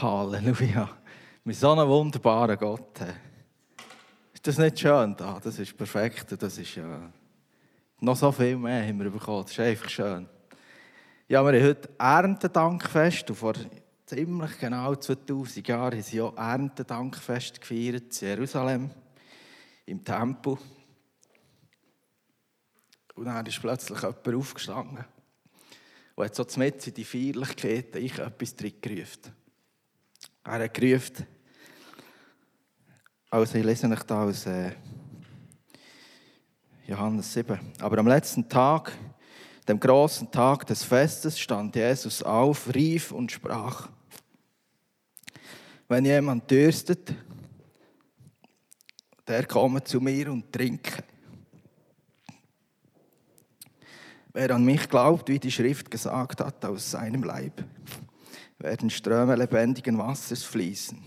Halleluja. Mit so einem wunderbaren Gott. Ist das nicht schön da? Das ist perfekt. Das ist ja noch so viel mehr haben wir bekommen. Das ist einfach schön. Ja, wir haben heute Erntedankfest und vor ziemlich genau 2000 Jahren haben sie auch Erntedankfest gefeiert in Jerusalem, im Tempel. Und dann ist plötzlich jemand aufgestanden und hat so mit in die Feierlichkeiten ich etwas drin gerufen. Er hat gerufen, also ich lese euch da aus äh, Johannes 7. Aber am letzten Tag, dem großen Tag des Festes, stand Jesus auf, rief und sprach, wenn jemand dürstet, der komme zu mir und trinke. Wer an mich glaubt, wie die Schrift gesagt hat, aus seinem Leib werden Ströme lebendigen Wassers fließen.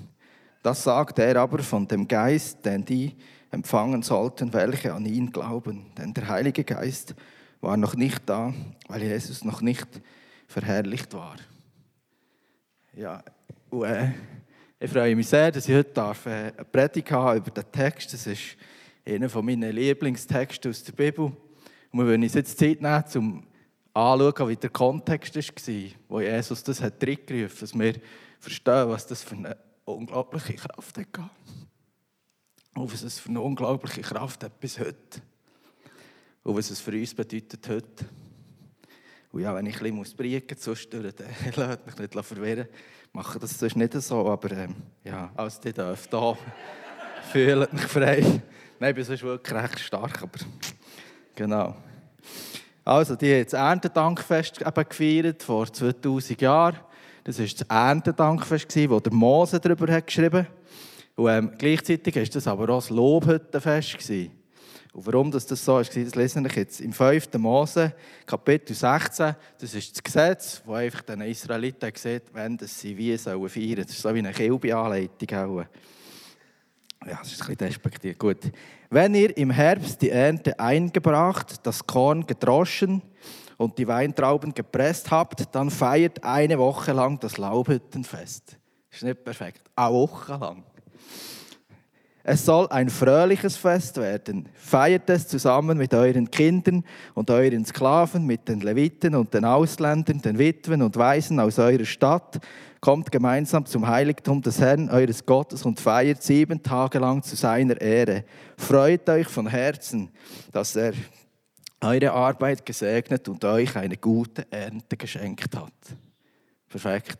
Das sagt er aber von dem Geist, den die empfangen sollten, welche an ihn glauben. Denn der Heilige Geist war noch nicht da, weil Jesus noch nicht verherrlicht war. Ja, und, äh, ich freue mich sehr, dass ich heute darf, äh, eine Predigt habe über den Text. Das ist einer meiner Lieblingstexte aus der Bibel. Und wir wollen uns jetzt Zeit nehmen, um anschauen, wie der Kontext war, wo Jesus das hat hat, dass wir verstehen, was das für eine unglaubliche Kraft hat. Und was es für eine unglaubliche Kraft hat bis heute. Und was es für uns bedeutet heute. Und ja, wenn ich ein bisschen briegen muss, den lasst mich nicht verwirren. Mache das sonst nicht so, aber ähm, ja, als die dürfen da fühlt mich frei. Nein, ich bin sonst wirklich recht stark, aber genau. Also, die haben das Erntedankfest gefeiert, vor 2000 Jahren. Das war das Erntedankfest, wo der Mose darüber hat geschrieben hat. Ähm, gleichzeitig war das aber auch das Lobhüttenfest. Und warum das, so war, das lese ich jetzt. Im 5. Mose, Kapitel 16, das ist das Gesetz, das einfach den Israeliten sieht, wenn sie wie sollen feiern. Das ist so wie eine Kilbe-Anleitung. Ja, das ist ein bisschen despektiert. Gut. Wenn ihr im Herbst die Ernte eingebracht, das Korn gedroschen und die Weintrauben gepresst habt, dann feiert eine Woche lang das Laubhüttenfest. Ist nicht perfekt. Eine Woche lang. Es soll ein fröhliches Fest werden. Feiert es zusammen mit euren Kindern und euren Sklaven, mit den Leviten und den Ausländern, den Witwen und Waisen aus eurer Stadt. Kommt gemeinsam zum Heiligtum des Herrn, eures Gottes, und feiert sieben Tage lang zu seiner Ehre. Freut euch von Herzen, dass er eure Arbeit gesegnet und euch eine gute Ernte geschenkt hat. Perfekt.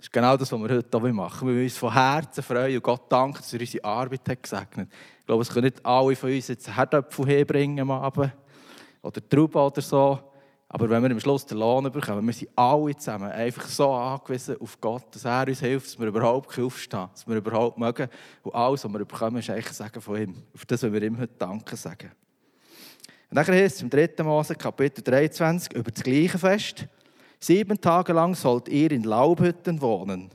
Das ist genau das, was wir heute hier machen. Wir müssen uns von Herzen freuen und Gott danken, dass er unsere Arbeit hat gesegnet. Ich glaube, es können nicht alle von uns jetzt Herdöpfel herbringen am Abend oder Trauben oder so. Aber wenn wir am Schluss den Lohn bekommen, wir sind alle zusammen einfach so angewiesen auf Gott, dass er uns hilft, dass wir überhaupt aufstehen dass wir überhaupt mögen. Und alles, was wir bekommen, ist eigentlich Sagen von ihm. Auf das wollen wir ihm heute Danke sagen. Und dann heißt es im 3. Mose, Kapitel 23, über das gleiche Fest. Sieben Tage lang sollt ihr in Laubhütten wohnen.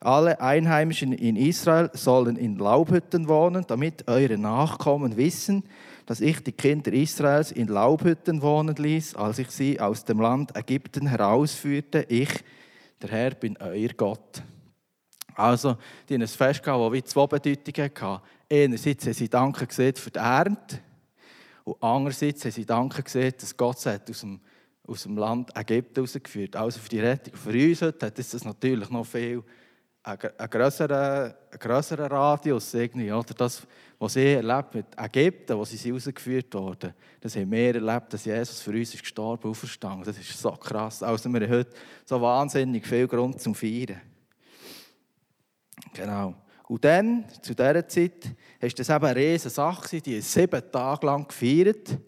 Alle Einheimischen in Israel sollen in Laubhütten wohnen, damit eure Nachkommen wissen, dass ich die Kinder Israels in Laubhütten wohnen ließ, als ich sie aus dem Land Ägypten herausführte. Ich, der Herr, bin euer Gott. Also, die haben ein Fest gehabt, das wie zwei Bedeutungen hatte. Einerseits haben sie Danke gesehen für die Ernte und andererseits haben sie Danke gesehen, dass Gott aus dem aus dem Land Ägypten herausgeführt. Also für die Rettung. Für uns heute hat das natürlich noch viel einen größeren, einen Radius. Irgendwie, oder? Das, was sie erlebt mit Ägypten, wo sie herausgeführt wurden, das haben wir erlebt, dass Jesus für uns ist gestorben und auferstanden. Das ist so krass. Also wir haben heute so wahnsinnig viel Grund zum Feiern. Genau. Und dann, zu dieser Zeit, war das eben eine riesige Sache. Die sieben Tage lang gefeiert.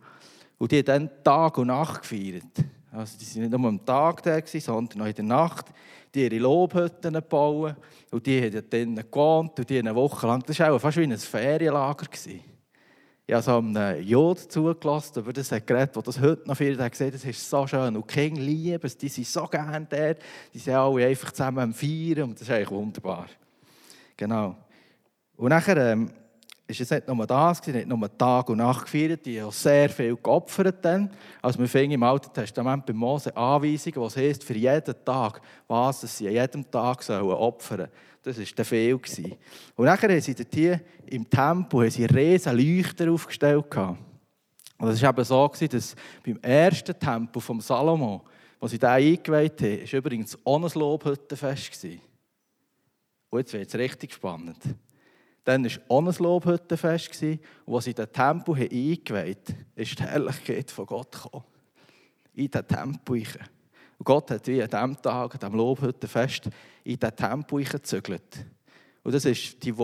Und die haben dann Tag und Nacht gefeiert. Also die waren nicht nur am Tag da, sondern auch in der Nacht. Die ihre Lobhütten bauen. Und die haben dann gewohnt und die eine Woche lang. Das war auch fast wie ein Ferienlager. Ich habe so einem Jod zugelassen, über das geredet, der das heute noch viel hat gesehen das ist so schön. Und die Kinder lieben es, die sind so gerne dort. Die sind alle einfach zusammen am Feiern und das ist eigentlich wunderbar. Genau. Und nachher ähm, es nicht nur das, nicht nur Tag und Nacht gefeiert, die haben sehr viel geopfert. Also wir finden im Alten Testament bei Mose Anweisungen, was heißt für jeden Tag, was sie an jedem Tag sollen opfern Das war der viel. Und nachher haben sie hier im Tempel haben Leuchter aufgestellt. Und das war eben so, dass beim ersten Tempel von Salomo, wo sie da eingeweiht haben, war übrigens ohne Lobhüttenfest. Und jetzt wird es richtig spannend. Dann war auch ein Lobhüttenfest. Und als sie den Tempel eingeweiht haben, ist die Herrlichkeit von Gott gekommen. In den Tempel. Und Gott hat wie an diesem Tag, an diesem Lobhüttenfest, in den Tempel gezügelt. Und das war die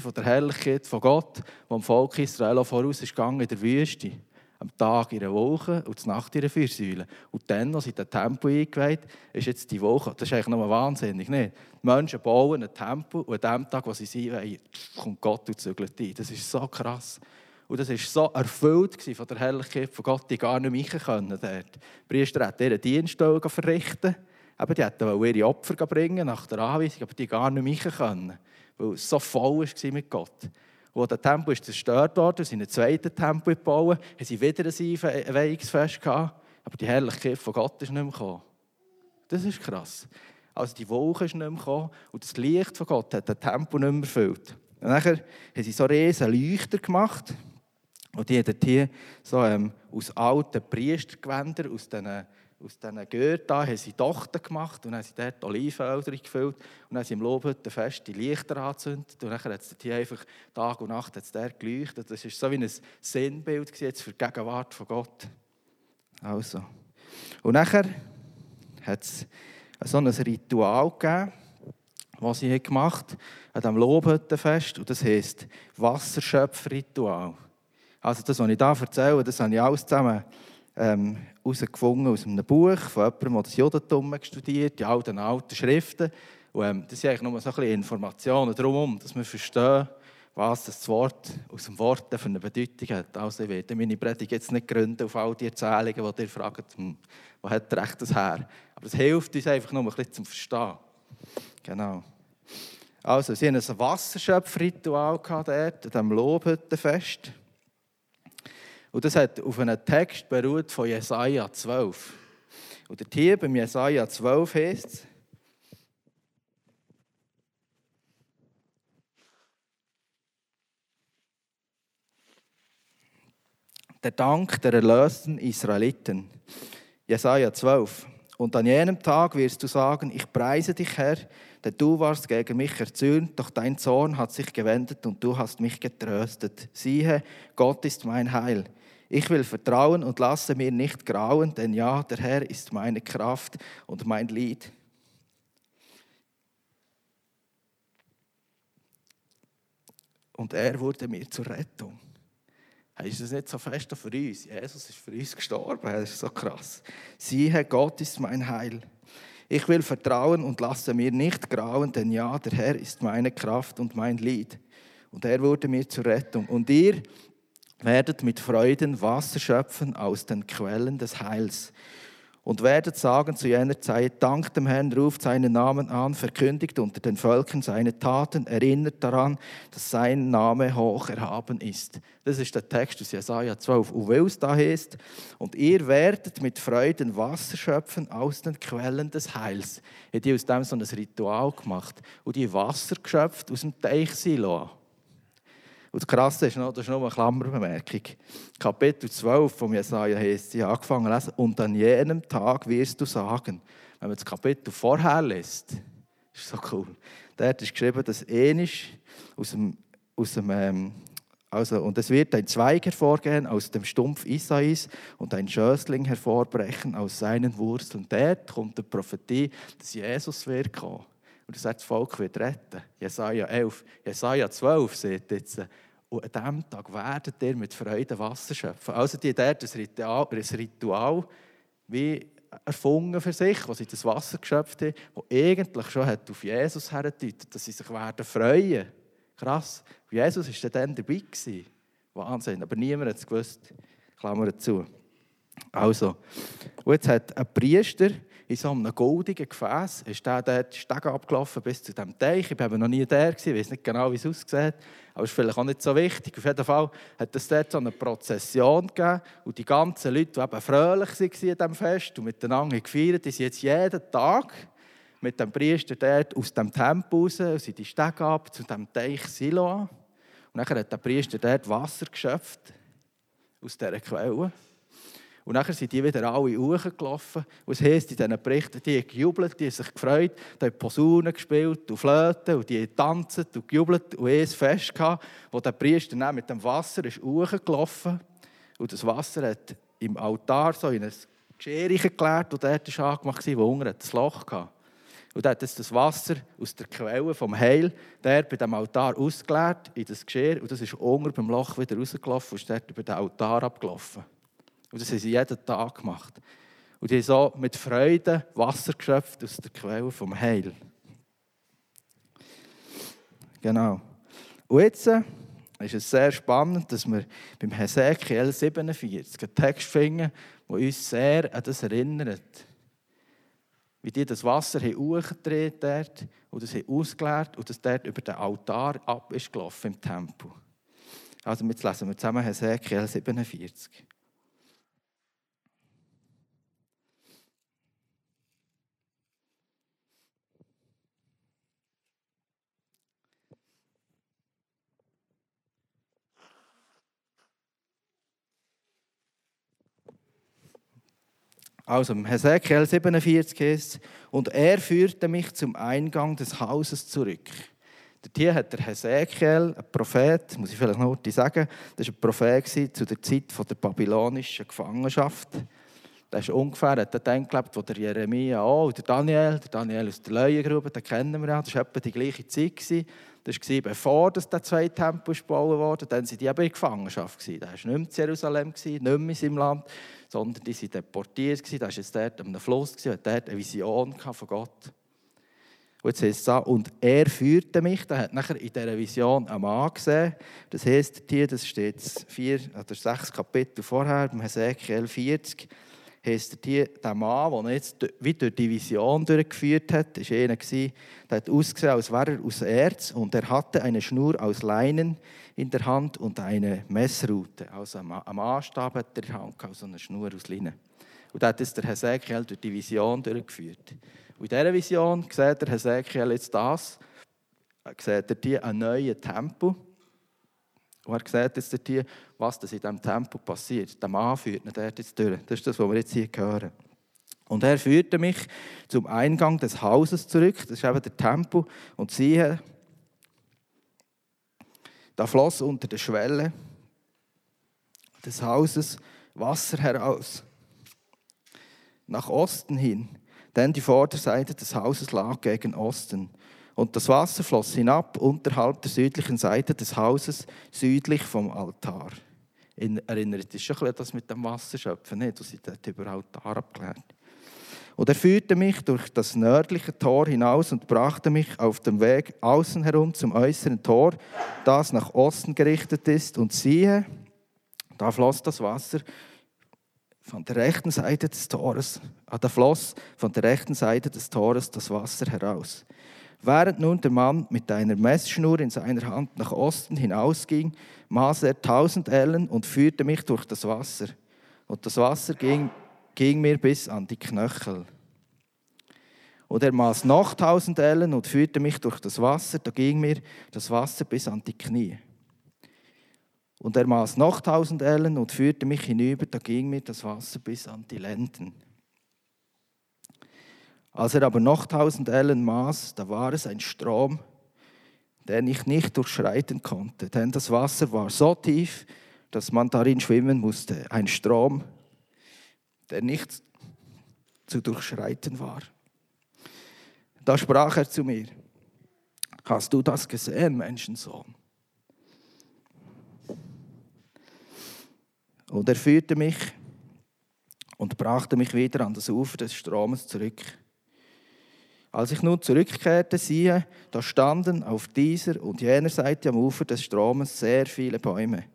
von der Herrlichkeit von Gott, die dem Volk Israel voraus ist in der Wüste am Tag in Woche und die Nacht in der Viersäule. Und dann, als in den Tempel eingeweiht ist jetzt die Woche. Das ist eigentlich noch wahnsinnig, nicht? Die Menschen bauen einen Tempel und an dem Tag, wo sie sind, kommt Gott und zügelt ein. Das ist so krass. Und das war so erfüllt von der Herrlichkeit von Gott, die gar nicht mehr können. Die Priester hat ihren Dienst verrichten aber die hätten ihre Opfer bringen nach der Anweisung, aber die gar nicht mehr können, weil es so voll war mit Gott wo der Tempel ist zerstört wurde, sie einen zweiten Tempel gebaut, haben sie wieder ein Einweihungsfest gehabt, aber die Herrlichkeit von Gott ist nicht mehr gekommen. Das ist krass. Also die Wolke ist nicht mehr gekommen und das Licht von Gott hat den Tempel nicht mehr erfüllt. Und nachher haben sie so riesen Leuchter gemacht und die haben hier so ähm, aus alten Priestergewändern, aus diesen aus diesen Gürteln haben sie Tochter gemacht und haben sie dort Olivenöl gefüllt und haben sie im Lobhüttenfest die Lichter angezündet und dann hat es hier einfach Tag und Nacht hat's dort geleuchtet. Das war so wie ein Sinnbild jetzt für die Gegenwart von Gott. Also. Und nachher hat es so ein Ritual gegeben, was sie gemacht haben an diesem Lobhüttenfest und das heisst Wasserschöpfritual. Also das, was ich hier erzähle, das habe ich alles zusammen ähm, herausgefunden aus einem Buch von jemandem, der das Judentum studiert, die alten, alten Schriften. Und, ähm, das sind eigentlich nur so ein bisschen Informationen darum, dass wir verstehen, was das Wort aus dem Wort für eine Bedeutung hat. Also ich werde meine Predigt jetzt nicht gründen auf all die Erzählungen, die ihr fragt, hm, wo hat recht das her? Aber es hilft uns einfach nur ein bisschen zum Verstehen. Genau. Also, sie hatten ein Wasserschöpfritual dort, an diesem Lobhüttenfest. Und das hat auf einem Text beruht von Jesaja 12. Und der hier beim Jesaja 12 heißt es, der Dank der erlösten Israeliten. Jesaja 12. Und an jenem Tag wirst du sagen: Ich preise dich, Herr, denn du warst gegen mich erzürnt, doch dein Zorn hat sich gewendet und du hast mich getröstet. Siehe, Gott ist mein Heil. Ich will vertrauen und lasse mir nicht grauen, denn ja, der Herr ist meine Kraft und mein Lied. Und er wurde mir zur Rettung. Ist das nicht so fest für uns? Jesus ist für uns gestorben. Das ist so krass. Siehe, Gott ist mein Heil. Ich will vertrauen und lasse mir nicht grauen, denn ja, der Herr ist meine Kraft und mein Lied. Und er wurde mir zur Rettung. Und ihr, werdet mit Freuden Wasser schöpfen aus den Quellen des Heils und werdet sagen zu jener Zeit, dank dem Herrn, ruft seinen Namen an, verkündigt unter den Völkern seine Taten, erinnert daran, dass sein Name hoch erhaben ist. Das ist der Text aus Jesaja 12. Und weil es da heißt, und ihr werdet mit Freuden Wasser schöpfen aus den Quellen des Heils, hat die aus dem so ein Ritual gemacht und die Wasser geschöpft aus dem Teich Siloa. Und das Krasse ist noch, das ist noch eine Klammerbemerkung. Kapitel 12 von Jesaja heißt, ich habe angefangen zu lesen, und an jenem Tag wirst du sagen, wenn man das Kapitel vorher liest, ist so cool. Dort ist geschrieben, dass ähnlich aus dem, aus dem ähm, also, und es wird ein Zweig hervorgehen aus dem Stumpf Isais und ein Schößling hervorbrechen aus seinen Wurzeln. Dort kommt die Prophetie, dass Jesus wird kommen. Und er sagt, das Volk wird retten. Jesaja 11. Jesaja 12 sagt jetzt, und an diesem Tag werdet ihr mit Freude Wasser schöpfen. Also die dort ein Ritual, ein Ritual wie erfunden für sich, wo sie das Wasser geschöpft haben, das eigentlich schon hat auf Jesus herdeutet, dass sie sich werden freuen. Krass. Jesus war dann dabei. Gewesen. Wahnsinn. Aber niemand hat es gewusst. Klammer zu. Also, und jetzt hat ein Priester in so einem goldigen Gefäß, ist der dort Steg abgelaufen bis zu diesem Teich. Ich war noch nie da, ich weiß nicht genau, wie es aussieht, aber es ist vielleicht auch nicht so wichtig. Auf jeden Fall hat es dort so eine Prozession gegeben und die ganzen Leute, die eben fröhlich waren an diesem Fest und miteinander gefeiert, die sind jetzt jeden Tag mit dem Priester dort aus dem Tempel raus, sind die Stege ab zu dem Teich Siloa. Und dann hat der Priester dort Wasser geschöpft aus dieser Quelle. Und dann sind die wieder alle hochgelaufen. Und es heisst in diesen Berichten, die haben gejubelt, die haben sich gefreut, die haben Posaunen gespielt und Flöten und die haben getanzt und gejubelt und ein Fest gehabt, wo der Priester dann mit dem Wasser ist hochgelaufen und das Wasser hat im Altar so in ein Geschirr geleert, das dort angemacht war, wo unten ein Loch hatte. Und er hat das Wasser aus der Quelle vom Heil der bei dem Altar ausgeleert in das Geschirr und das ist unten beim Loch wieder rausgelaufen und ist dort über den Altar abgelaufen. Und das haben sie jeden Tag gemacht. Und die haben so mit Freude Wasser geschöpft aus der Quelle vom Heil. Genau. Und jetzt äh, ist es sehr spannend, dass wir beim Hesekiel 47 einen Text finden, der uns sehr an das erinnert wie die das Wasser hochgedreht haben und das ausgeleert und das dort über den Altar ab ist gelaufen im Tempel. Also jetzt lesen wir zusammen Hesekiel 47. Also, Hesekiel 47 heißt und er führte mich zum Eingang des Hauses zurück. Hier hat der Hesekiel, ein Prophet, muss ich vielleicht noch sagen, das war ein Prophet zu der Zeit der babylonischen Gefangenschaft. Der ist ungefähr, hat dann gelebt, wo der Jeremia auch, der Daniel, der Daniel aus der Leuengrube, den kennen wir ja, das war etwa die gleiche Zeit. Das war bevor das der zweite Tempel gebaut wurde, dann waren die eben in Gefangenschaft. Der war nicht mehr in Jerusalem, nicht mehr in seinem Land, sondern die waren deportiert. Da war jetzt dort am Fluss hatte dort eine Vision von Gott. Und jetzt heißt es so, und er führte mich, da hat nachher in dieser Vision einen Mann gesehen. Das heisst hier, das steht vier oder sechs Kapitel vorher, beim Hesekiel 40, heisst hier, der Mann, der jetzt wie durch die Vision durchgeführt hat, war einer, der hat ausgesehen, als wäre er aus Erz und er hatte eine Schnur aus Leinen in der Hand und eine Messrute. Also am Anstab hat er der Hand, also eine Schnur aus Leinen. Und da hat es der Hesekiel durch die Vision durchgeführt. Und in dieser Vision sieht der Hesekiel jetzt das, sieht er hier einen neuen Tempel. Und er sieht jetzt hier, was das in diesem Tempel passiert. Der Mann führt ihn dort jetzt durch. Das ist das, was wir jetzt hier hören. Und er führte mich zum Eingang des Hauses zurück. Das ist eben der Tempel. Und siehe, da floss unter der Schwelle des Hauses Wasser heraus, nach Osten hin, denn die Vorderseite des Hauses lag gegen Osten. Und das Wasser floss hinab unterhalb der südlichen Seite des Hauses, südlich vom Altar. In, erinnert sich schon das mit dem Wasserschöpfen, nicht? Du sie dort über Altar abgelehnt. Und er führte mich durch das nördliche Tor hinaus und brachte mich auf dem Weg außen herum zum äußeren Tor, das nach Osten gerichtet ist. Und siehe, da floss das Wasser von der rechten Seite des Tores, ah, da floss von der rechten Seite des Tores das Wasser heraus. Während nun der Mann mit einer Messschnur in seiner Hand nach Osten hinausging, maß er tausend Ellen und führte mich durch das Wasser. Und das Wasser ging ging mir bis an die Knöchel. Und er maß noch tausend Ellen und führte mich durch das Wasser, da ging mir das Wasser bis an die Knie. Und er maß noch tausend Ellen und führte mich hinüber, da ging mir das Wasser bis an die Lenden. Als er aber noch tausend Ellen maß, da war es ein Strom, den ich nicht durchschreiten konnte, denn das Wasser war so tief, dass man darin schwimmen musste. Ein Strom, der nicht zu durchschreiten war. Da sprach er zu mir, hast du das gesehen, Menschensohn? Und er führte mich und brachte mich wieder an das Ufer des Stromes zurück. Als ich nun zurückkehrte, siehe, da standen auf dieser und jener Seite am Ufer des Stromes sehr viele Bäume.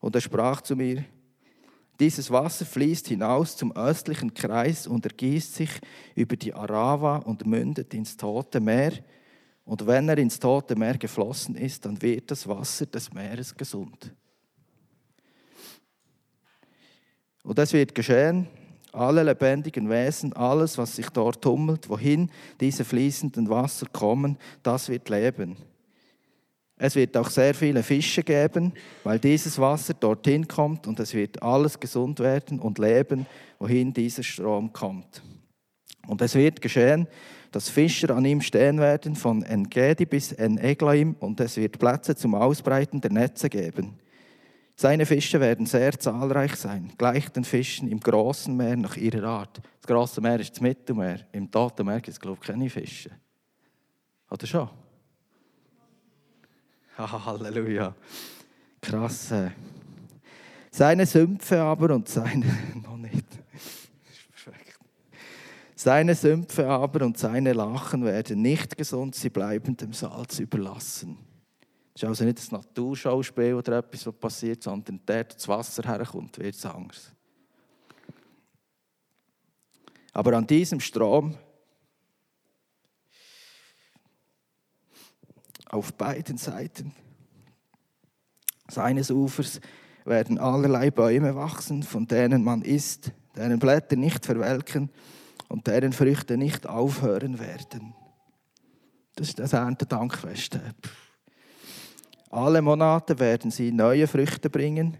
Und er sprach zu mir, Dieses Wasser fließt hinaus zum östlichen Kreis und ergießt sich über die Arava und mündet ins Tote Meer. Und wenn er ins Tote Meer geflossen ist, dann wird das Wasser des Meeres gesund. Und es wird geschehen, alle lebendigen Wesen, alles, was sich dort tummelt, wohin diese fließenden Wasser kommen, das wird leben. Es wird auch sehr viele Fische geben, weil dieses Wasser dorthin kommt und es wird alles gesund werden und leben, wohin dieser Strom kommt. Und es wird geschehen, dass Fischer an ihm stehen werden von Engedi bis En-Eglaim und es wird Plätze zum Ausbreiten der Netze geben. Seine Fische werden sehr zahlreich sein, gleich den Fischen im großen Meer nach ihrer Art. Das große Meer ist das Mittelmeer. Im Toten Meer gibt es, glaube ich, keine Fische. Oder schon? Halleluja. Krass. Seine Sümpfe aber und seine. noch nicht. Seine Sümpfe aber und seine Lachen werden nicht gesund, sie bleiben dem Salz überlassen. Es ist also nicht das Naturschauspiel oder etwas, was passiert, sondern der, das Wasser herkommt, wird es anders. Aber an diesem Strom auf beiden Seiten seines Ufers werden allerlei Bäume wachsen, von denen man isst, deren Blätter nicht verwelken und deren Früchte nicht aufhören werden. Das ist das Erntedankfest. Alle Monate werden sie neue Früchte bringen,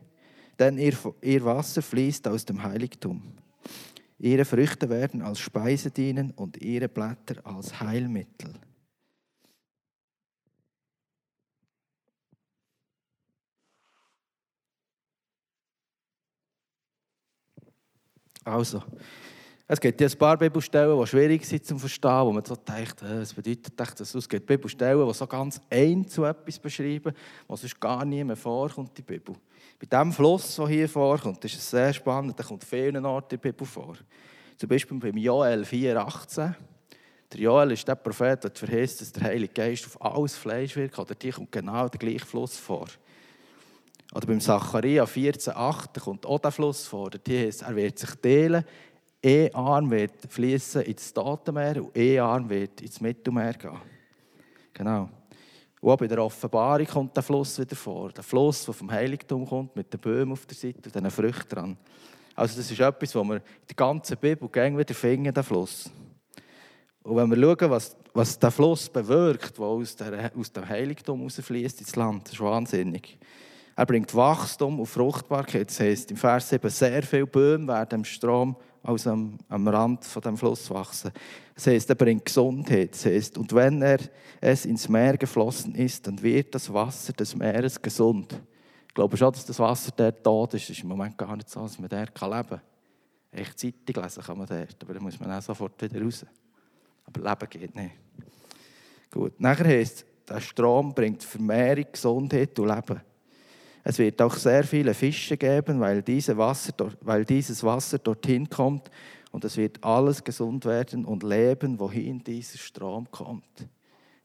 denn ihr, ihr Wasser fließt aus dem Heiligtum. Ihre Früchte werden als Speise dienen und ihre Blätter als Heilmittel. Also, es gibt ja ein paar Bibelstellen, die schwierig sind zu verstehen, wo man so denkt, äh, was bedeutet das? Es gibt Bibelstellen, die so ganz ein zu etwas beschreiben, was sonst gar nie mehr vorkommt, die Bibel. Bei dem Fluss, der hier vorkommt, ist es sehr spannend, der kommt vielen Orten in der Bibel vor. Zum Beispiel beim Joel 4,18. Der Joel ist der Prophet, der verheißt, dass der Heilige Geist auf alles Fleisch wirkt, oder die kommt genau der gleiche Fluss vor. Oder beim Zacharia 14,8 kommt auch der Fluss vor. Die heißt, er wird sich teilen, ein Arm wird fließen ins Totenmeer und ein Arm wird ins Mittelmeer gehen. Genau. Und auch bei der Offenbarung kommt der Fluss wieder vor. Der Fluss, der vom Heiligtum kommt, mit den Böhmen auf der Seite und diesen Früchten dran. Also das ist etwas, was wir in der ganzen Bibel wieder finden, den Fluss. Und wenn wir schauen, was, was der Fluss bewirkt, der aus, der, aus dem Heiligtum rausfließt ins Land, das ist wahnsinnig. Er bringt Wachstum und Fruchtbarkeit. Das heisst, im Vers 7, sehr viele Bäume werden im Strom aus am, am Rand von dem Fluss wachsen. Das heisst, er bringt Gesundheit. Das heisst, und wenn er es ins Meer geflossen ist, dann wird das Wasser des Meeres gesund. Ich glaube schon, dass das Wasser dort tot ist. Es ist im Moment gar nicht so, dass man dort leben kann. Echt Zeitung lesen kann man dort, aber dann muss man auch sofort wieder raus. Aber Leben geht nicht. Gut, nachher heisst, der Strom bringt Vermehrung, Gesundheit und Leben. Es wird auch sehr viele Fische geben, weil, diese Wasser, weil dieses Wasser dorthin kommt und es wird alles gesund werden und leben, wohin dieser Strom kommt.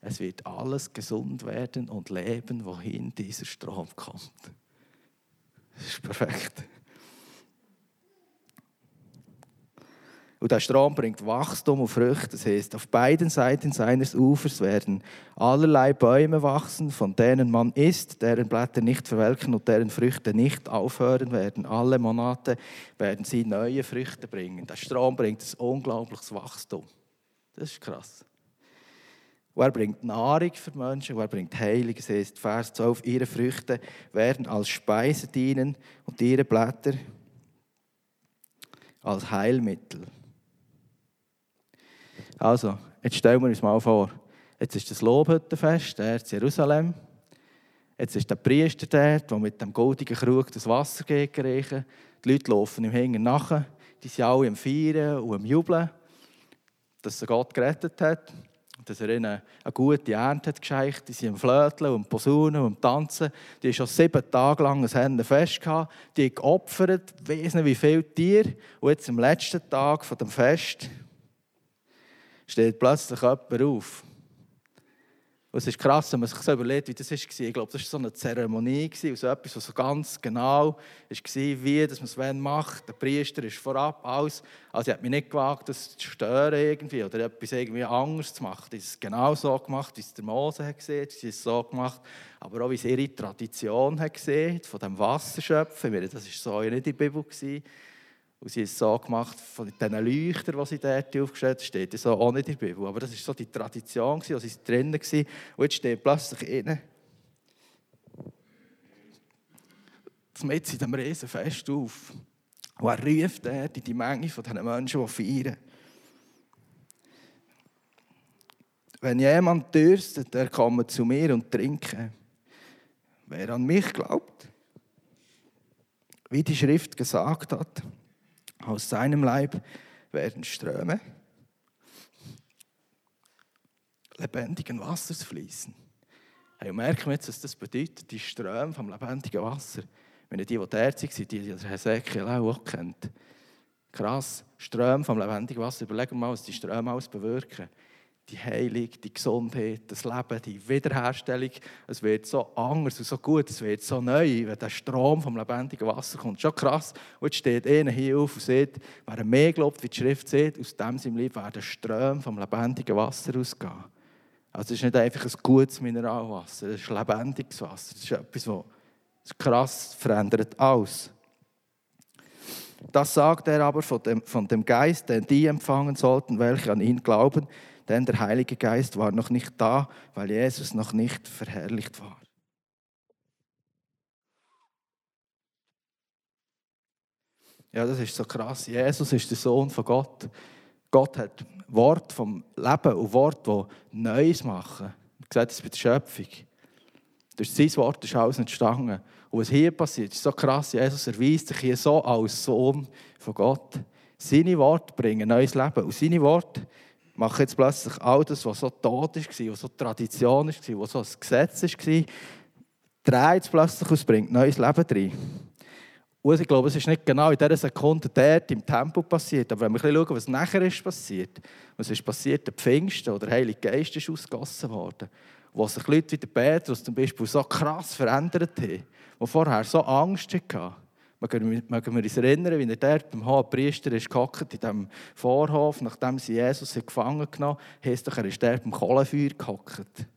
Es wird alles gesund werden und leben, wohin dieser Strom kommt. Das ist perfekt. Und der Strom bringt Wachstum und Früchte. Das heißt, auf beiden Seiten seines Ufers werden allerlei Bäume wachsen, von denen man isst, deren Blätter nicht verwelken und deren Früchte nicht aufhören werden. Alle Monate werden sie neue Früchte bringen. Der Strom bringt ein unglaubliches Wachstum. Das ist krass. Und er bringt Nahrung für Menschen, und er bringt Heilung. Das heißt, Vers 12, ihre Früchte werden als Speise dienen und ihre Blätter als Heilmittel. Also, jetzt stellen wir uns mal vor, jetzt ist das Lobhüttenfest, der in Jerusalem. Jetzt ist der Priester dort, der mit dem goldigen Krug das Wasser geht. Die Leute laufen ihm hinten nach. Die sind alle am Feiern und am Jubeln, dass er Gott gerettet hat. Dass er ihnen eine gute Ernte hat geschenkt. Die sind am Flöteln und Posaunen und Tanzen. Die haben schon sieben Tage lang ein Händenfest gehabt. Die haben geopfert, weiss wie viele Tiere. Und jetzt am letzten Tag von dem Fest steht plötzlich jemand auf Und es ist krass, wenn man sich so überlegt, wie das war. Ich glaube, das war so eine Zeremonie, also etwas, was so ganz genau war, wie man es wenn macht. Der Priester ist vorab alles. Also ich habe mich nicht gewagt, das zu stören irgendwie oder etwas irgendwie anderes zu machen. Die ist genau so gemacht, wie es der Mose hat gesehen, sie ist so gemacht, aber auch wie es ihre Tradition hat gesehen, von dem Wasserschöpfen. Das war so ja nicht in der Bibel. Gewesen. Und sie haben es so gemacht, von diesen Leuchtern, die sie dort aufgestellt haben, steht so auch nicht Bibel. Aber das war so die Tradition, wo sie drinnen waren. Und jetzt steht plötzlich innen, mit in diesem Riesenfest auf. Und er ruft dort in die Menge von diesen Menschen, die feiern. Wenn jemand dürstet, der komme zu mir und trinke. Wer an mich glaubt, wie die Schrift gesagt hat, aus seinem Leib werden Ströme lebendigen Wassers fließen. Hey, merken wir jetzt, was das bedeutet, die Ströme vom lebendigen Wasser. Wenn die, die derzeit sind, die, die Hesekiel auch kennt. Krass, Ströme vom lebendigen Wasser. Überlegen wir mal, was die Ströme alles bewirken die Heilung, die Gesundheit, das Leben, die Wiederherstellung. Es wird so anders und so gut, es wird so neu, wenn der Strom vom lebendigen Wasser kommt. Schon krass. Und jetzt steht einer hier auf und sagt, wer mehr glaubt, wie die Schrift sagt, aus dem seinem Leben werden Ströme vom lebendigen Wasser ausgehen. Also es ist nicht einfach ein gutes Mineralwasser, es ist lebendiges Wasser. Das ist etwas, was krass verändert alles. Das sagt er aber von dem, von dem Geist, den die empfangen sollten, welche an ihn glauben denn der Heilige Geist war noch nicht da, weil Jesus noch nicht verherrlicht war. Ja, das ist so krass. Jesus ist der Sohn von Gott. Gott hat Wort vom Leben und Wort, die Neues machen. Man sieht das bei der Schöpfung. Durch sein Wort ist alles entstanden. Und was hier passiert, ist so krass. Jesus erweist sich hier so als Sohn von Gott. Seine Worte bringen neues Leben. Und seine Worte mache jetzt plötzlich all das, was so tot war, was so Tradition war, was so ein Gesetz war, dreht es plötzlich und bringt neues Leben rein. Und ich glaube, es ist nicht genau in dieser Sekunde dort im Tempo passiert, aber wenn wir schauen, was nachher ist passiert, was ist passiert, der Pfingsten oder der Heilige Geist ist ausgegossen worden, wo sich Leute wie der Petrus zum Beispiel so krass verändert haben, die vorher so Angst hatten, Mögen wir uns erinnern, wie er dort beim hohen Priester ist in diesem Vorhof, nachdem sie Jesus gefangen genommen haben, heisst doch, er ist dort beim Kohlenfeuer gehockt.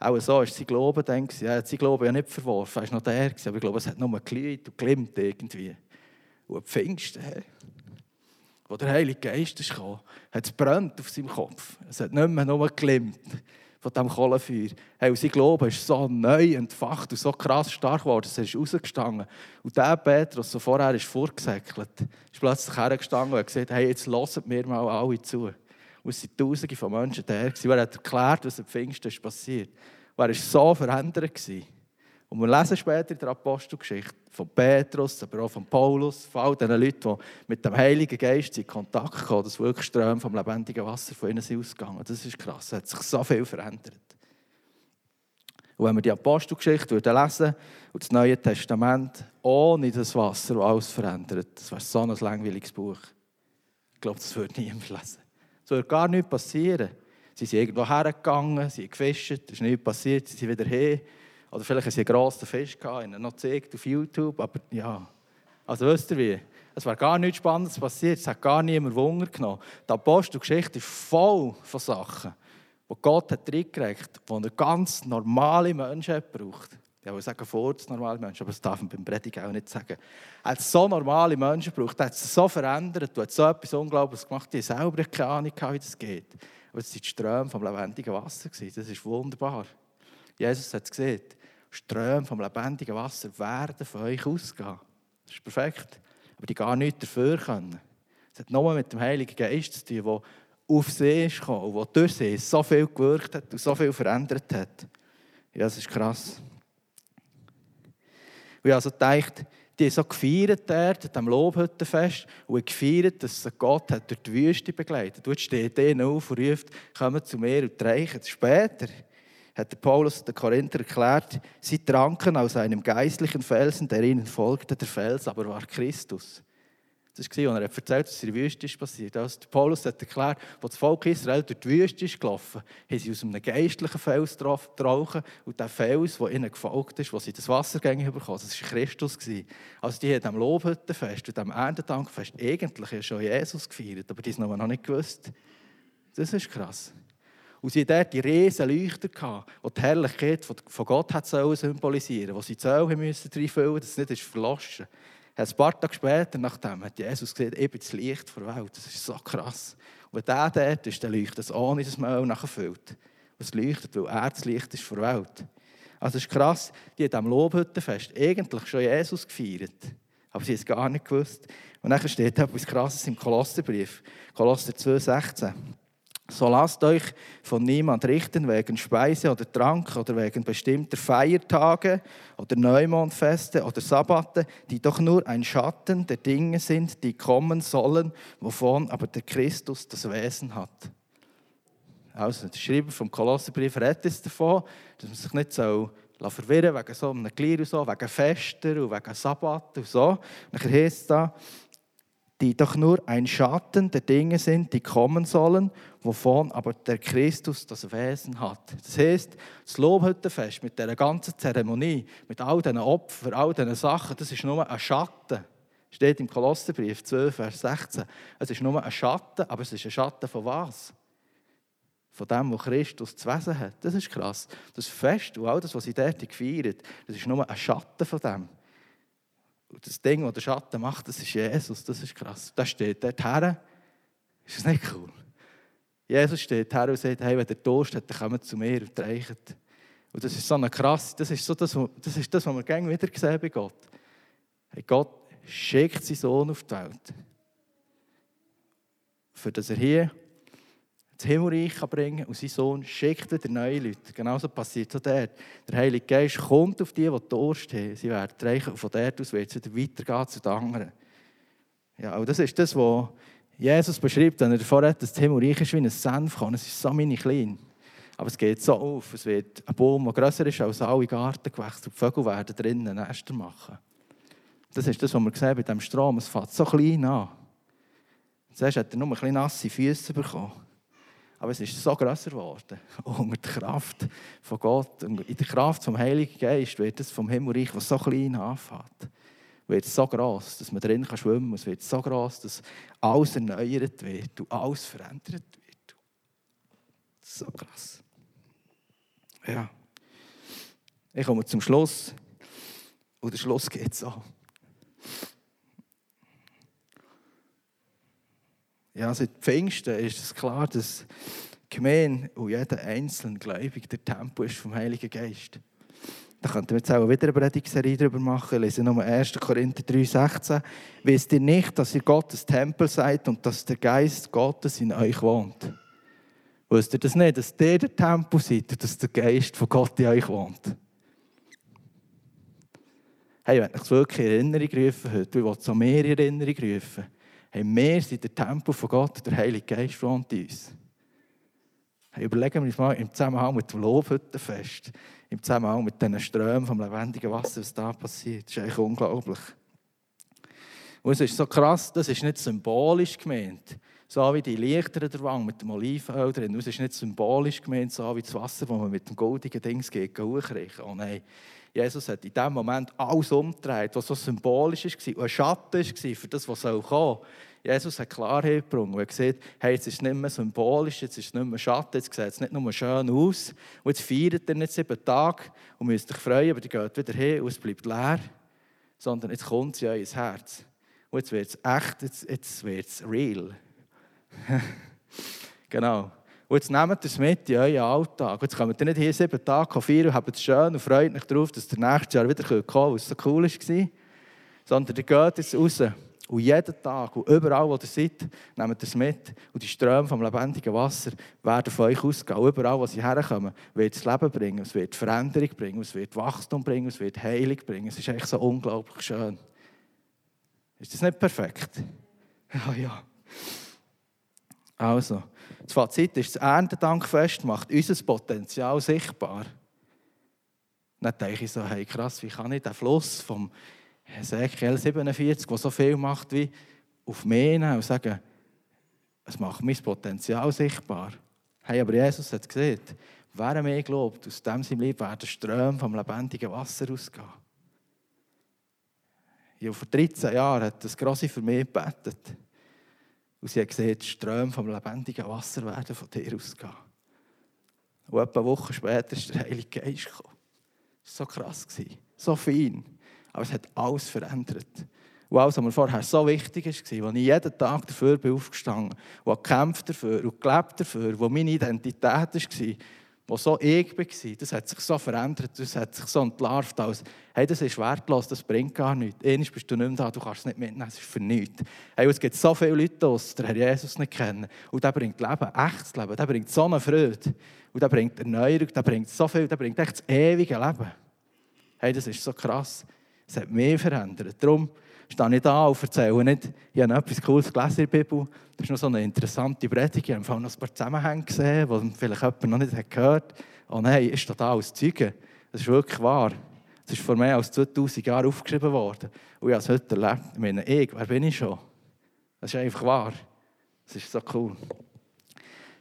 Auch so ist sein Glauben dann. Er hat sein Glauben ja nicht verworfen, er war noch der, aber ich glaube, es hat nur geglüht und glimmt irgendwie. Und Pfingsten, hey, wo der Heilige Geist ist gekommen, hat es auf seinem Kopf. Es hat nicht mehr nur glimmt von diesem Kohlenfeuer. Hey, und sein Glaube ist so neu entfacht und so krass stark geworden, dass er ist rausgestanden. Und der Petrus, der vorher ist vorgesäckelt, ist plötzlich hergestanden und hat gesagt, hey, jetzt hört mir mal alle zu. Und es waren Tausende von Menschen da. Er hat erklärt, was am Pfingsten ist passiert. Und er war so verändert. Gewesen. Und wir lesen später in der Apostelgeschichte von Petrus, aber auch von Paulus, von all diesen Leuten, die mit dem Heiligen Geist in Kontakt kamen, dass wirklich Ströme vom lebendigen Wasser von ihnen ausgegangen. Das ist krass, es hat sich so viel verändert. Und wenn wir die Apostelgeschichte lesen und das Neue Testament ohne das Wasser, das alles verändert, das wäre so ein langweiliges Buch. Ich glaube, das würde niemand lesen. Es würde gar nichts passieren. Sie sind irgendwo hergegangen, sie haben gefischt, es ist nichts passiert, sie sind wieder her. Oder vielleicht haben sie einen grossen Fisch gehabt, ihn noch gezeigt auf YouTube. Aber ja, also wisst ihr wie? Es wäre gar nichts Spannendes passiert. Es hat gar niemand Wunder genommen. Die Apostelgeschichte ist voll von Sachen, die Gott hat reingeregt, die er ganz normale Menschen hat braucht. Ich will sagen, vor normale Menschen, aber das darf man beim Predigen auch nicht sagen. Er hat so normale Menschen gebraucht, er hat es so verändert, er hat so etwas Unglaubliches gemacht, die selber keine Ahnung wie das geht. Aber es waren die Ströme vom lebendigen Wasser. Das ist wunderbar. Jesus hat es gesehen. Ströme vom lebendigen Wasser werden von euch ausgehen. Das ist perfekt. Aber die gar nichts dafür können. Es hat nur mit dem Heiligen Geist zu tun, der auf See ist gekommen, der durch See so viel gewirkt hat und so viel verändert hat. Ja, das ist krass. Und ich also gedacht, die haben so gefeiert dort, diesem Lobhüttenfest, und gefeiert, dass Gott hat durch die Wüste begleitet. Und jetzt steht ihnen auf und ruft, kommt zu mir und reichen später hat Paulus der Korinther erklärt, sie tranken aus einem geistlichen Felsen, der ihnen folgte. Der Fels aber war Christus. Das war, als er erzählt was in der Wüste ist passiert. Also Paulus hat erklärt, als das Volk Israel durch die Wüste ist gelaufen, haben sie aus einem geistlichen Fels getrauchen und der Fels, der ihnen gefolgt ist, wo sie das Wassergänge bekommen, das war Christus. Also die haben am Lobhüttenfest und am Erntedankfest eigentlich schon Jesus gefeiert, aber die haben es noch nicht gewusst. Das ist krass. Und sie hatten dort die riesen Leuchter, die die Herrlichkeit von Gott hat symbolisieren sollten, die sie die Zölle reinfüllen mussten, dass es nicht verloschen ist. Ein paar Tage später, nachdem, hat Jesus gesagt, bin das Licht der Welt. Das ist so krass. Und der dort ist, dann leuchtet es ohne das Mehl nachfüllt. Und es leuchtet, weil er das Licht ist der Welt. Also es ist krass, die haben am Lobhüttenfest eigentlich schon Jesus gefeiert. Aber sie haben es gar nicht gewusst. Und dann steht etwas Krasses im Kolosserbrief. Kolosser 2,16. So lasst euch von niemand richten wegen Speise oder Trank oder wegen bestimmter Feiertage oder Neumondfeste oder Sabbate, die doch nur ein Schatten der Dinge sind, die kommen sollen, wovon aber der Christus das Wesen hat. Also, der Schreiber vom Kolosserbrief redet es davon, dass man sich nicht so verwirren wegen so einem Glied und so, wegen Fester und wegen Sabbat und so. Dann heißt es da, die doch nur ein Schatten der Dinge sind, die kommen sollen, wovon aber der Christus das Wesen hat. Das heißt, das Lobhüttenfest mit der ganzen Zeremonie, mit all diesen Opfern, all diesen Sachen, das ist nur ein Schatten. Steht im Kolosserbrief 12, Vers 16. Es ist nur ein Schatten, aber es ist ein Schatten von was? Von dem, wo Christus das Wesen hat. Das ist krass. Das Fest und all das, was sie dort gefeiert, das ist nur ein Schatten von dem. Und das Ding, das der Schatten macht, das ist Jesus. Das ist krass. Das steht dort her. Ist das nicht cool? Jesus steht her und sagt, hey, wenn der Durst hat, dann kommt zu mir und reicht. Und das ist so eine krass, das ist, so das, das, ist das, was wir gerne wieder sehen bei Gott. Hey, Gott schickt seinen Sohn auf die Welt. Für das er hier das Himmelreich bringen kann und sein Sohn schickt wieder neue Leute. Genauso passiert es dort. Der Heilige Geist kommt auf die, die Durst haben. Sie werden reichen und von dort aus wird es wieder weitergehen zu den anderen. Ja, und das ist das, was Jesus beschreibt, wenn er davor hat, dass das Himmelreich ist wie ein Senfkorn. Es ist so mini klein. Aber es geht so auf. Es wird ein Baum, der grösser ist als alle Gartengewächse. Und die Vögel werden drinnen Nester machen. Das ist das, was wir sehen bei diesem Strom. Es fängt so klein an. Zuerst hat er nur ein bisschen nasse Füße bekommen. Aber es ist so grösser geworden. Unter der Kraft von Gott, in der Kraft vom Heiligen Geist wird es vom Himmelreich, was so klein anfängt, wird so groß, dass man drin schwimmen kann. Es wird so groß, dass alles erneuert wird und alles verändert wird. So krass. Ja. Ich komme zum Schluss. Und der Schluss geht so. Ja, seit Pfingsten ist es klar, dass die Gemeinde und jeder einzelne Gläubige der Tempel ist vom Heiligen Geist. Da könnten wir jetzt auch wieder eine Predigserie darüber machen. Ich lese nochmal 1. Korinther 3,16. Wisst ihr nicht, dass ihr Gottes Tempel seid und dass der Geist Gottes in euch wohnt? Wisst ihr das nicht, dass ihr der Tempel seid und dass der Geist von Gott in euch wohnt? Hey, ich es wirklich in Erinnerung rufen heute, ich will es auch mehr in Erinnerung rufen hey, wir sind der Tempel von Gott, der Heilige Geist wohnt in uns. Hey, überlegen wir uns mal im Zusammenhang mit dem Lobhüttenfest, im Zusammenhang mit diesen Strömen vom lebendigen Wasser, was da passiert. Das ist eigentlich unglaublich. Und es ist so krass, das ist nicht symbolisch gemeint, so wie die Lichter der Wang mit dem Olivenöl drin. Es ist nicht symbolisch gemeint, so wie das Wasser, das man mit dem goldigen Dings geht, hochreichen. Oh nein, Jesus hat in dem Moment alles umgedreht, was so symbolisch war und ein Schatten war für das, was kommen soll. Jesus hat Klarheit gebracht und gesagt, hey, jetzt ist es nicht mehr symbolisch, jetzt ist es nicht mehr Schatten, jetzt sieht es nicht nur schön aus. Und jetzt feiert ihr nicht sieben Tage und müsst euch freuen, aber die geht wieder hin und es bleibt leer. Sondern jetzt kommt sie in euer Herz. Und jetzt wird es echt, jetzt, jetzt wird es real. genau. Und jetzt nehmt ihr es mit in euren Alltag. Jetzt kommt ihr nicht hier sieben Tage feiern und habt es schön und freut euch darauf, dass ihr nächstes Jahr wieder kommt, weil es so cool war. Sondern ihr geht jetzt raus. Und jeden Tag und überall, wo ihr seid, nehmt ihr es mit. Und die Ströme vom lebendigen Wasser werden von euch ausgehen. Und überall, wo sie herkommen, wird es Leben bringen, es wird Veränderung bringen, es wird Wachstum bringen, es wird Heilung bringen. Es ist echt so unglaublich schön. Ist das nicht perfekt? Ja, ja. Also, das Fazit ist, das Erntedankfest macht unser Potenzial sichtbar. Dann denke ich so, hey krass, wie kann ich den Fluss vom Ezekiel 47, der so viel macht, wie auf mich nehmen und sagen, es macht mein Potenzial sichtbar. Hey, aber Jesus hat gesehen, wer an mich glaubt, aus dem seinem Leben werden Ströme vom lebendigen Wasser ausgehen. Ja, vor 13 Jahren hat das Grosse für mich gebetet. Und sie hat gesehen, die Ströme vom lebendigen Wasser werden von dir ausgehen. Und etwa eine Woche später ist der Heilige Geist gekommen. Das war so krass, so fein. Aber es hat alles verändert. Und alles, was mir vorher so wichtig war, wo ich jeden Tag dafür bin aufgestanden wo gekämpft dafür und gelebt dafür, wo meine Identität war, wo so ich war, das hat sich so verändert, das hat sich so entlarvt als, hey, das ist wertlos, das bringt gar nichts. Einmal bist du nicht mehr da, du kannst es nicht mitnehmen, es ist für nichts. Hey, es gibt so viele Leute, die den Herr Jesus nicht kennen. Und der bringt Leben, echtes Leben, der bringt so eine Freude. Und der bringt Erneuerung, der bringt so viel, der bringt echt das ewige Leben. Hey, das ist so krass. Es hat mich verändert. Darum stehe ich da und erzähle nicht, ich habe etwas Cooles gelesen in der Bibel. Das ist noch so eine interessante Predigt. Ich habe noch ein paar Zusammenhänge gesehen, die vielleicht jemand noch nicht gehört hat. Oh nein, ist da als Zeuge. Das ist wirklich wahr. Das ist vor mehr als 2000 Jahren aufgeschrieben worden. Und ich habe es heute erlebt. Ich meine, ich, wer bin ich schon? Das ist einfach wahr. Das ist so cool.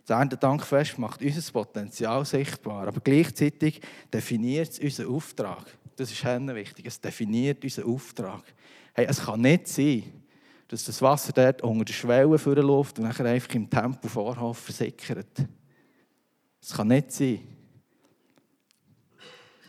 Das Erntedankfest macht unser Potenzial sichtbar, aber gleichzeitig definiert es unseren Auftrag. Das ist wichtig. Es definiert unseren Auftrag. Hey, es kann nicht sein, dass das Wasser dort unter der Schwelle läuft und nachher einfach im Tempo Vorhof versickert. Es kann nicht sein.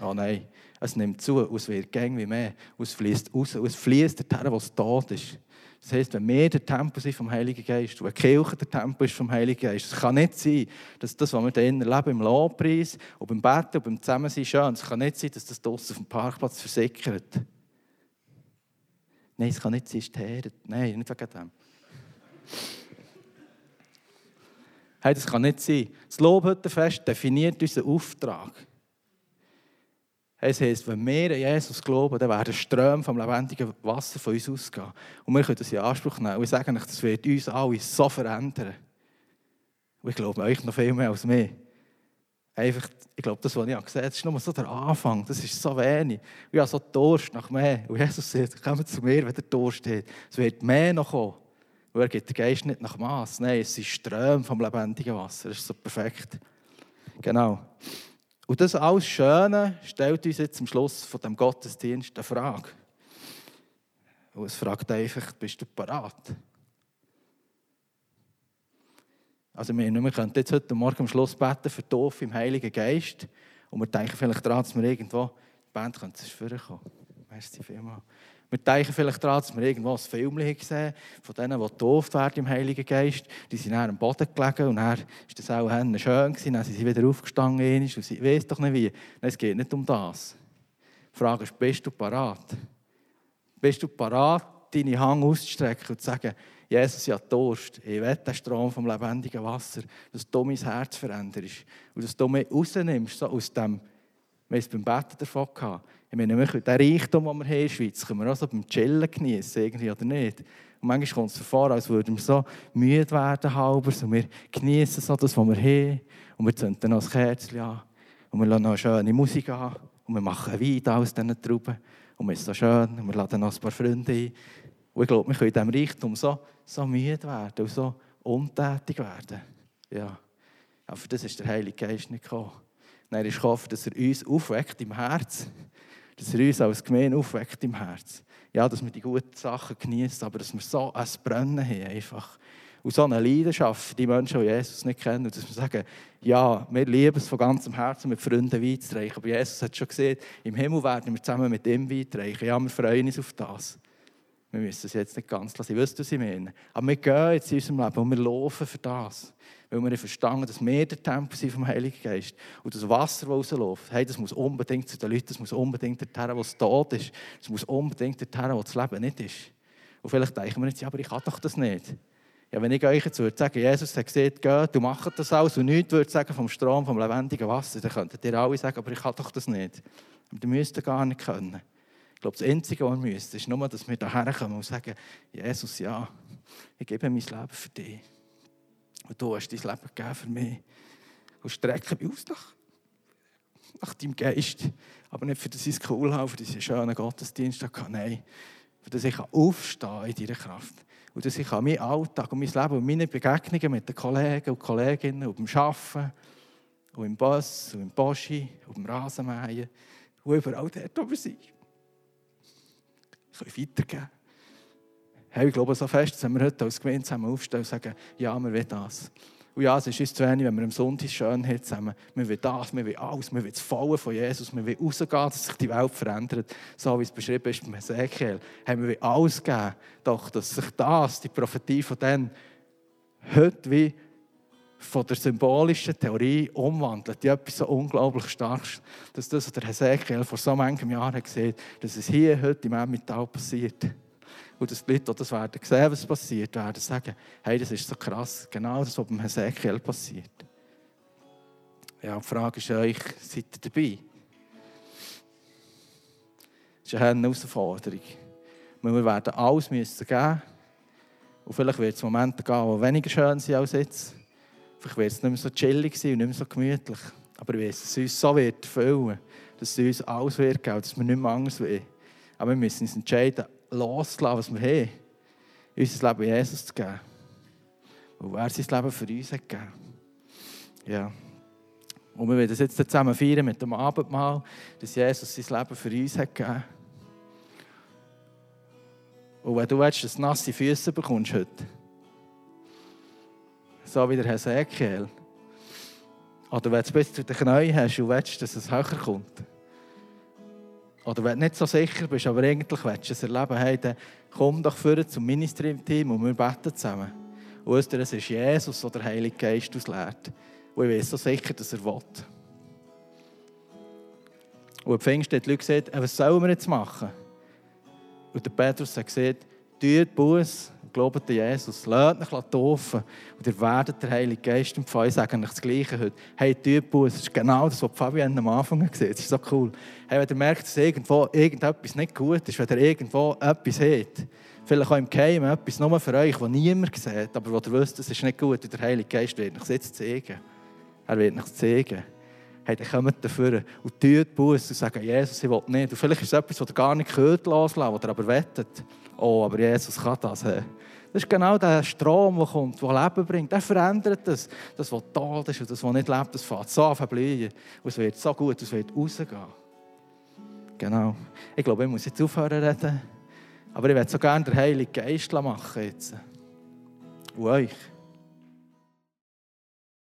Oh nein, es nimmt zu es wird gäng wie mehr. Es fließt raus es fließt dorthin, wo es tot ist. Das heisst, wenn wir der Tempel sind vom Heiligen Geist, und eine Kirche der Tempel ist vom Heiligen Geist, es kann nicht sein, dass das, was wir hier erleben, im Lobpreis und beim Betten und beim Zusammensein schön, es kann nicht sein, dass das draussen auf dem Parkplatz versickert. Nein, es kann nicht sein, ist. Nein, nicht wegen dem. Hey, das kann nicht sein. Das Lobhüttenfest definiert unseren Auftrag. Es heisst, wenn wir an Jesus glauben, dann werden Ströme vom lebendigen Wasser von uns ausgehen. Und wir können das in Anspruch nehmen. Und ich sage euch, das wird uns alle so verändern. Und ich glaube euch noch viel mehr als mir. Einfach, ich glaube, das, was ich gesehen habe, ist nur so der Anfang. Das ist so wenig. Und ich habe so Durst nach mehr. Und Jesus sagt, kommt zu mir, wenn der Durst steht. Es wird mehr noch kommen. Und er gibt den Geist nicht nach Maß. Nein, es sind Ströme vom lebendigen Wasser. Das ist so perfekt. Genau. Und das alles Schöne stellt uns jetzt am Schluss von dem Gottesdienst eine Frage. Und es fragt einfach, bist du parat? Also wir, wir könnten jetzt heute Morgen am Schluss beten für die im Heiligen Geist und wir denken vielleicht daran, dass wir irgendwo, die Band könnte vorkommen. Merci vielmals. Wir denken vielleicht daran, dass wir irgendwo ein Film gesehen von denen, die getauft werden im Heiligen Geist. Die sind dann am Boden gelegen und dann war das auch schön. Gewesen. Dann sind sie wieder aufgestanden sie weiß doch nicht wie. Nein, es geht nicht um das. Die Frage ist, bist du parat? Bist du parat, deine Hand auszustrecken und zu sagen, Jesus, ich habe Durst. Ich will den Strom vom lebendigen Wasser, dass du mein Herz veränderst und dass du mich rausnimmst so aus dem, wir es beim Betten davon gehabt, ich meine, wir können den Reichtum, den wir hier in der Schweiz, können wir auch so beim Chillen genießen, irgendwie oder nicht. Und manchmal kommt es so vor, als würden wir so müde werden, halber, und wir genießen so das, was wir haben. Und wir zünden noch ein Kerzchen an. Und wir lassen noch schöne Musik an. Und wir machen Wein aus diesen Trauben. Und es ist so schön. Und wir laden noch ein paar Freunde ein. Und ich glaube, wir können in diesem Reichtum so, so müde werden und so untätig werden. Ja. Aber für das ist der Heilige Geist nicht gekommen. Nein, er ist gekommen, dass er uns aufweckt im Herz dass er uns als Gemeinde aufweckt im Herz. Ja, dass wir die guten Sachen genießen, aber dass wir so ein Brennen haben einfach. Und so eine Leidenschaft, die Menschen, die Jesus nicht kennen, und dass wir sagen, ja, wir lieben es von ganzem Herzen, mit Freunden Wein zu reichen. Aber Jesus hat schon gesehen, im Himmel werden wir zusammen mit ihm Wein reichen. Ja, wir freuen uns auf das. Wir müssen es jetzt nicht ganz lassen. Ich wüsste, was ich meine. Aber wir gehen jetzt in unserem Leben und wir laufen für das weil wir verstanden dass wir der Tempel sind vom Heiligen Geist. Und das Wasser, das rausläuft, hey, das muss unbedingt zu den Leuten, das muss unbedingt dorthin, wo es tot ist. Das muss unbedingt dorthin, wo das Leben nicht ist. Und vielleicht denken wir jetzt, ja, aber ich kann doch das nicht. Ja, wenn ich euch jetzt würde sagen, Jesus hat gesagt, geht, du machst das alles und nichts würde sagen vom Strom, vom lebendigen Wasser, dann könntet ihr alle sagen, aber ich kann doch das nicht. Aber die müssten gar nicht können. Ich glaube, das Einzige, was wir müssen, ist nur, dass wir hierher kommen und sagen, Jesus, ja, ich gebe mein Leben für dich. Und du hast dein Leben gegeben für mich. Und strecke mich aus nach, nach deinem Geist. Aber nicht für das ich cool habe, für diesen schönen Gottesdienst. Nein, für das ich aufstehen in deiner Kraft. Und dass ich an meinen Alltag und mein Leben und meine Begegnungen mit den Kollegen und Kolleginnen und beim Arbeiten und im Bus und im Boschi und im Rasenmähen und überall dort, wo wir sind, können weitergeben. Hey, ich glaube so fest, dass wir heute als Gemeinde zusammen aufstehen und sagen, ja, wir wollen das. Und ja, es ist uns zu wenig, wenn wir am Sonntag schön haben zusammen. Wir wollen das, wir wollen alles, wir wollen das Fallen von Jesus, wir wollen rausgehen, dass sich die Welt verändert, so wie es beschrieben ist beim Ezekiel. Hey, wir wollen alles geben, doch dass sich das, die Prophetie von denen, heute wie von der symbolischen Theorie umwandelt, die etwas so unglaublich Starkes, dass das, was der Hesekiel vor so manchem Jahren gesehen dass es hier heute im Emmental passiert. Und dass die Leute, die das werden sehen, was passiert, werden sagen, hey, das ist so krass, genau das, was beim Hesekiel passiert. Ja, die Frage ist euch, seid ihr dabei? Das ist eine Herausforderung. Wir werden alles müssen geben. Und vielleicht wird es Momente geben, die weniger schön sind als jetzt. Vielleicht wird es nicht mehr so chillig und nicht mehr so gemütlich. Aber dass es uns so wird erfüllen, dass es uns alles wird geben, dass wir nicht mehr anders wollen. Aber wir müssen uns entscheiden, loszulassen, was wir haben, unser Leben Jesus zu geben. Weil er sein Leben für uns hat gegeben. Ja. Und wir werden das jetzt zusammen feiern mit dem Abendmahl, dass Jesus sein Leben für uns hat gegeben. Und wenn du dass du nasse Füße bekommst heute, so wie der Hesekiel, oder wenn du bis zu den Knien hast und willst, dass es höher kommt, oder wenn du nicht so sicher bist, aber eigentlich willst du es erleben, hey, dann komm doch vor zum Ministry-Team und wir beten zusammen. Und es ist Jesus, der der Heilige Geist auslehrt. Und ich weiß so sicher, dass er will. Und am Pfingsten hat die Leute gesagt, was sollen wir jetzt machen? Und der Petrus hat gesagt, tut Buß glaubt an Jesus, lasst euch taufen und ihr werdet den Heiligen Geist empfangen. Ich sage euch das Gleiche heute. Hey, Typus, das ist genau das, was Fabian am Anfang gesehen hat. Das ist so cool. Hey, wenn ihr merkt, dass irgendwo irgendetwas nicht gut ist, wenn ihr irgendwo etwas habt, vielleicht auch im Keim etwas nur für euch, das niemand sieht, aber wo ihr wisst, das ist nicht gut, und der Heilige Geist wird euch jetzt zeigen. Er wird euch zeigen. Hey, dann kommt dafür und tut Buß und sagt, Jesus, ich will nicht. Und vielleicht ist es etwas, was ihr gar nicht gehört loslassen, was ihr aber wettet. Oh, aber Jesus kann das. Hey. Das ist genau der Strom, der kommt, der Leben bringt. Der verändert das. Das, was tot ist und das, was nicht lebt, das fängt so an zu blühen. Und es wird so gut, es wird rausgehen. Genau. Ich glaube, ich muss jetzt aufhören reden. Aber ich würde so gerne den Heiligen Geist machen jetzt. Und euch.